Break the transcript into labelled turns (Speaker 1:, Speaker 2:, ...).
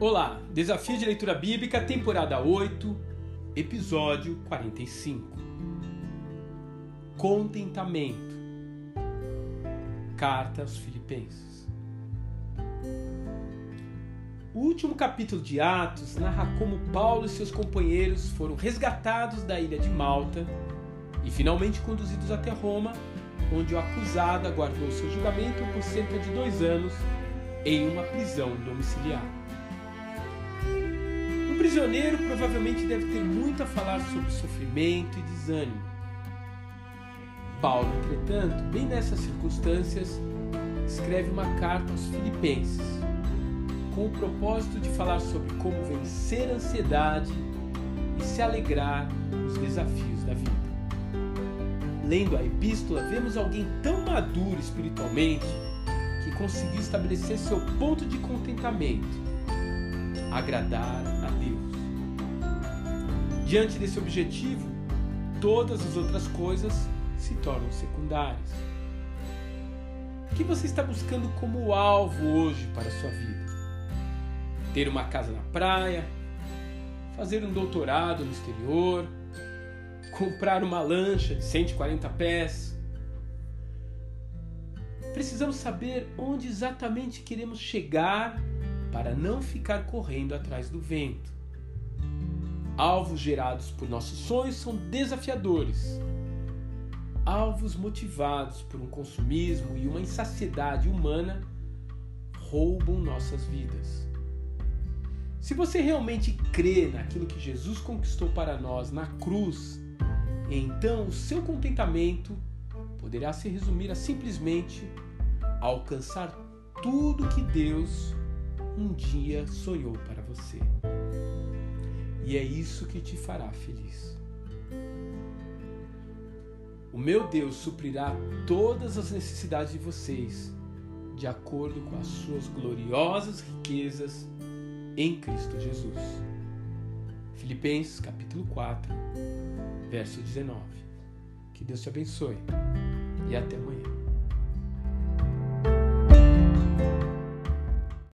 Speaker 1: Olá, Desafio de Leitura Bíblica, temporada 8, episódio 45. Contentamento. Carta aos Filipenses. O último capítulo de Atos narra como Paulo e seus companheiros foram resgatados da ilha de Malta e finalmente conduzidos até Roma, onde o acusado aguardou seu julgamento por cerca de dois anos em uma prisão domiciliar prisioneiro provavelmente deve ter muito a falar sobre sofrimento e desânimo. Paulo, entretanto, bem nessas circunstâncias, escreve uma carta aos Filipenses, com o propósito de falar sobre como vencer a ansiedade e se alegrar nos desafios da vida. Lendo a epístola, vemos alguém tão maduro espiritualmente que conseguiu estabelecer seu ponto de contentamento agradar a Deus. Diante desse objetivo, todas as outras coisas se tornam secundárias. O que você está buscando como alvo hoje para a sua vida? Ter uma casa na praia? Fazer um doutorado no exterior? Comprar uma lancha de 140 pés? Precisamos saber onde exatamente queremos chegar para não ficar correndo atrás do vento. Alvos gerados por nossos sonhos são desafiadores. Alvos motivados por um consumismo e uma insaciedade humana roubam nossas vidas. Se você realmente crê naquilo que Jesus conquistou para nós na cruz, então o seu contentamento poderá se resumir a simplesmente alcançar tudo que Deus um dia sonhou para você. E é isso que te fará feliz. O meu Deus suprirá todas as necessidades de vocês, de acordo com as suas gloriosas riquezas em Cristo Jesus. Filipenses capítulo 4, verso 19. Que Deus te abençoe e até amanhã.